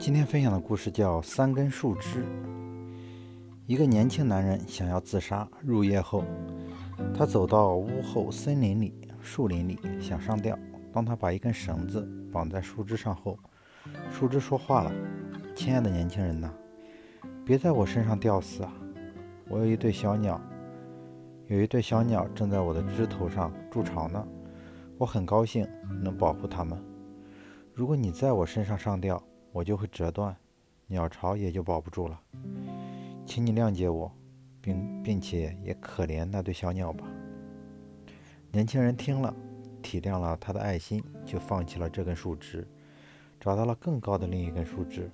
今天分享的故事叫《三根树枝》。一个年轻男人想要自杀，入夜后，他走到屋后森林里、树林里，想上吊。当他把一根绳子绑在树枝上后，树枝说话了：“亲爱的年轻人呐，别在我身上吊死啊！我有一对小鸟，有一对小鸟正在我的枝头上筑巢呢。我很高兴能保护它们。如果你在我身上上吊，我就会折断，鸟巢也就保不住了。请你谅解我，并并且也可怜那对小鸟吧。年轻人听了，体谅了他的爱心，就放弃了这根树枝，找到了更高的另一根树枝。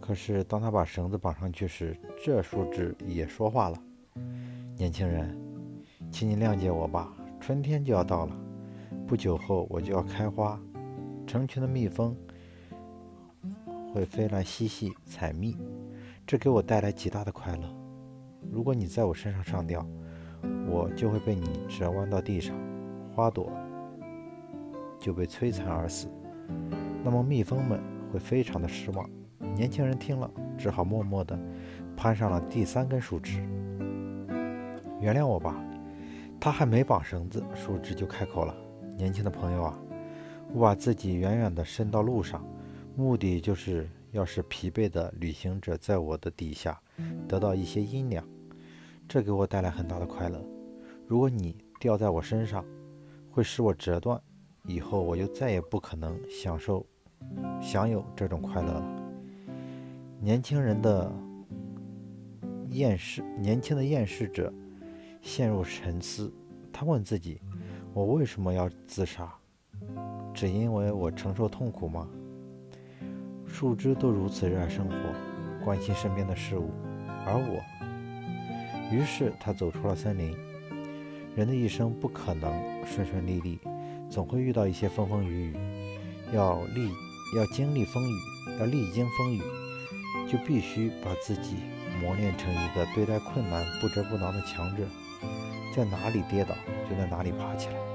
可是当他把绳子绑上去时，这树枝也说话了：“年轻人，请你谅解我吧。春天就要到了，不久后我就要开花，成群的蜜蜂。”会飞来嬉戏采蜜，这给我带来极大的快乐。如果你在我身上上吊，我就会被你折弯到地上，花朵就被摧残而死。那么蜜蜂们会非常的失望。年轻人听了，只好默默地攀上了第三根树枝。原谅我吧，他还没绑绳子，树枝就开口了：“年轻的朋友啊，我把自己远远地伸到路上。”目的就是要使疲惫的旅行者在我的底下得到一些阴凉，这给我带来很大的快乐。如果你掉在我身上，会使我折断，以后我就再也不可能享受、享有这种快乐了。年轻人的厌世，年轻的厌世者陷入沉思，他问自己：我为什么要自杀？只因为我承受痛苦吗？树枝都如此热爱生活，关心身边的事物，而我……于是他走出了森林。人的一生不可能顺顺利利，总会遇到一些风风雨雨。要历，要经历风雨，要历经风雨，就必须把自己磨练成一个对待困难不折不挠的强者。在哪里跌倒，就在哪里爬起来。